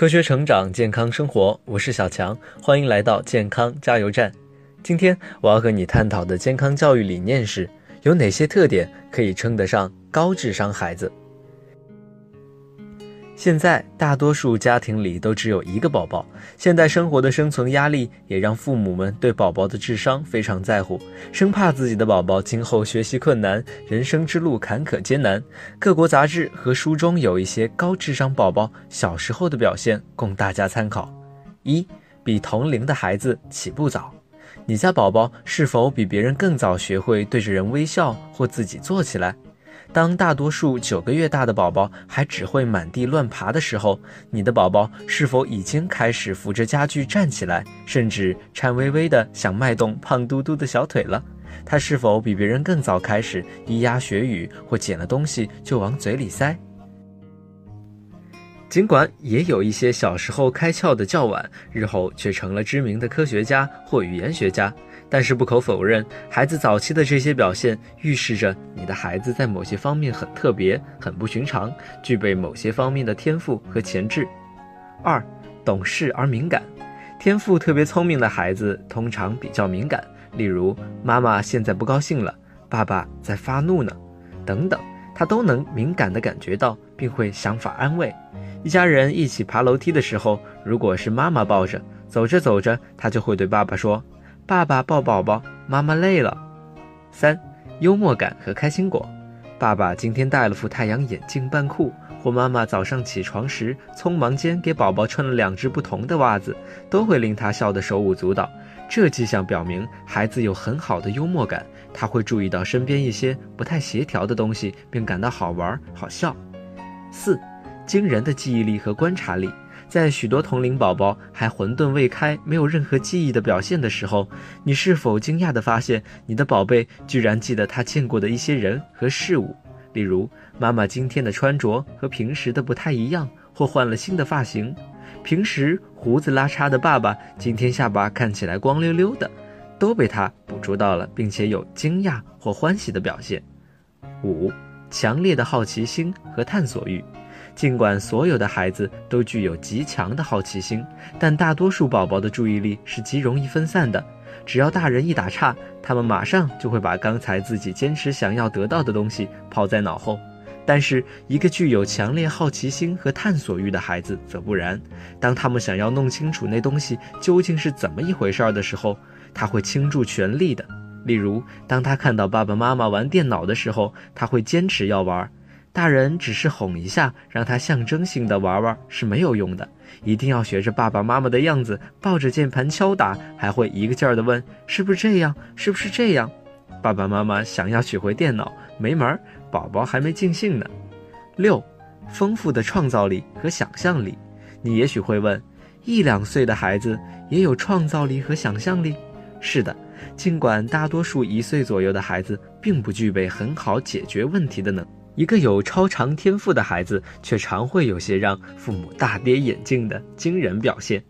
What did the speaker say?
科学成长，健康生活，我是小强，欢迎来到健康加油站。今天我要和你探讨的健康教育理念是：有哪些特点可以称得上高智商孩子？现在大多数家庭里都只有一个宝宝，现代生活的生存压力也让父母们对宝宝的智商非常在乎，生怕自己的宝宝今后学习困难，人生之路坎坷艰难。各国杂志和书中有一些高智商宝宝小时候的表现供大家参考：一，比同龄的孩子起步早。你家宝宝是否比别人更早学会对着人微笑或自己坐起来？当大多数九个月大的宝宝还只会满地乱爬的时候，你的宝宝是否已经开始扶着家具站起来，甚至颤巍巍地想迈动胖嘟嘟的小腿了？他是否比别人更早开始咿呀学语，或捡了东西就往嘴里塞？尽管也有一些小时候开窍的较晚，日后却成了知名的科学家或语言学家。但是不可否认，孩子早期的这些表现预示着你的孩子在某些方面很特别、很不寻常，具备某些方面的天赋和潜质。二，懂事而敏感，天赋特别聪明的孩子通常比较敏感，例如妈妈现在不高兴了，爸爸在发怒呢，等等，他都能敏感地感觉到，并会想法安慰。一家人一起爬楼梯的时候，如果是妈妈抱着，走着走着，他就会对爸爸说。爸爸抱宝宝，妈妈累了。三，幽默感和开心果。爸爸今天戴了副太阳眼镜扮酷，或妈妈早上起床时匆忙间给宝宝穿了两只不同的袜子，都会令他笑得手舞足蹈。这迹象表明孩子有很好的幽默感，他会注意到身边一些不太协调的东西，并感到好玩好笑。四，惊人的记忆力和观察力。在许多同龄宝宝还混沌未开、没有任何记忆的表现的时候，你是否惊讶地发现，你的宝贝居然记得他见过的一些人和事物？例如，妈妈今天的穿着和平时的不太一样，或换了新的发型；平时胡子拉碴的爸爸，今天下巴看起来光溜溜的，都被他捕捉到了，并且有惊讶或欢喜的表现。五，强烈的好奇心和探索欲。尽管所有的孩子都具有极强的好奇心，但大多数宝宝的注意力是极容易分散的。只要大人一打岔，他们马上就会把刚才自己坚持想要得到的东西抛在脑后。但是，一个具有强烈好奇心和探索欲的孩子则不然。当他们想要弄清楚那东西究竟是怎么一回事儿的时候，他会倾注全力的。例如，当他看到爸爸妈妈玩电脑的时候，他会坚持要玩。大人只是哄一下，让他象征性的玩玩是没有用的，一定要学着爸爸妈妈的样子，抱着键盘敲打，还会一个劲儿的问是不是这样，是不是这样。爸爸妈妈想要取回电脑，没门儿，宝宝还没尽兴呢。六，丰富的创造力和想象力。你也许会问，一两岁的孩子也有创造力和想象力？是的，尽管大多数一岁左右的孩子并不具备很好解决问题的能。一个有超常天赋的孩子，却常会有些让父母大跌眼镜的惊人表现。